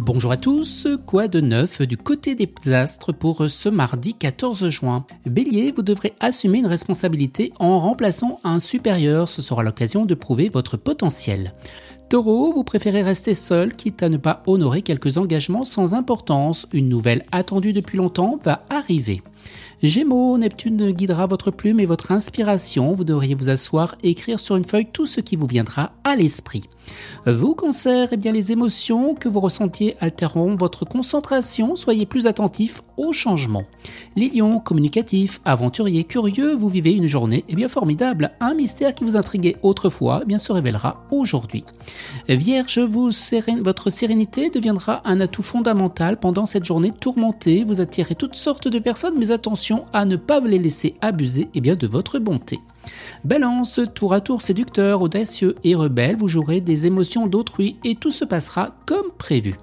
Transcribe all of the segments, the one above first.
Bonjour à tous, quoi de neuf du côté des astres pour ce mardi 14 juin? Bélier, vous devrez assumer une responsabilité en remplaçant un supérieur, ce sera l'occasion de prouver votre potentiel. Taureau, vous préférez rester seul, quitte à ne pas honorer quelques engagements sans importance. Une nouvelle attendue depuis longtemps va arriver. Gémeaux, Neptune guidera votre plume et votre inspiration. Vous devriez vous asseoir et écrire sur une feuille tout ce qui vous viendra à l'esprit. Vous, cancer, eh bien les émotions que vous ressentiez altéreront votre concentration. Soyez plus attentif aux changements. Les lions, communicatifs, aventuriers, curieux, vous vivez une journée eh bien formidable. Un mystère qui vous intriguait autrefois eh bien se révélera aujourd'hui. Vierge, vous, votre sérénité deviendra un atout fondamental pendant cette journée tourmentée. Vous attirez toutes sortes de personnes, mais attention à ne pas les laisser abuser eh bien, de votre bonté. Balance, tour à tour séducteur, audacieux et rebelle, vous jouerez des émotions d'autrui et tout se passera comme prévu.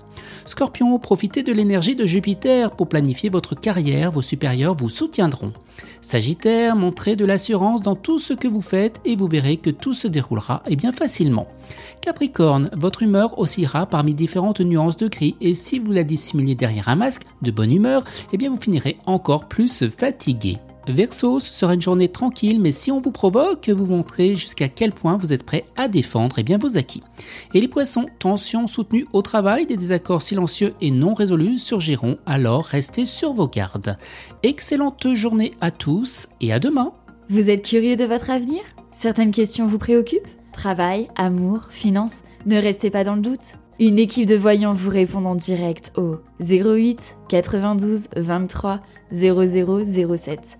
Scorpion, profitez de l'énergie de Jupiter pour planifier votre carrière, vos supérieurs vous soutiendront. Sagittaire, montrez de l'assurance dans tout ce que vous faites et vous verrez que tout se déroulera et bien facilement. Capricorne, votre humeur oscillera parmi différentes nuances de gris et si vous la dissimulez derrière un masque de bonne humeur, eh bien vous finirez encore plus fatigué. Verseau, ce sera une journée tranquille, mais si on vous provoque, vous montrez jusqu'à quel point vous êtes prêt à défendre eh bien vos acquis. Et les poissons, tension soutenue au travail, des désaccords silencieux et non résolus surgiront, alors restez sur vos gardes. Excellente journée à tous et à demain. Vous êtes curieux de votre avenir? Certaines questions vous préoccupent? Travail, amour, finances Ne restez pas dans le doute. Une équipe de voyants vous répond en direct au 08 92 23 0007.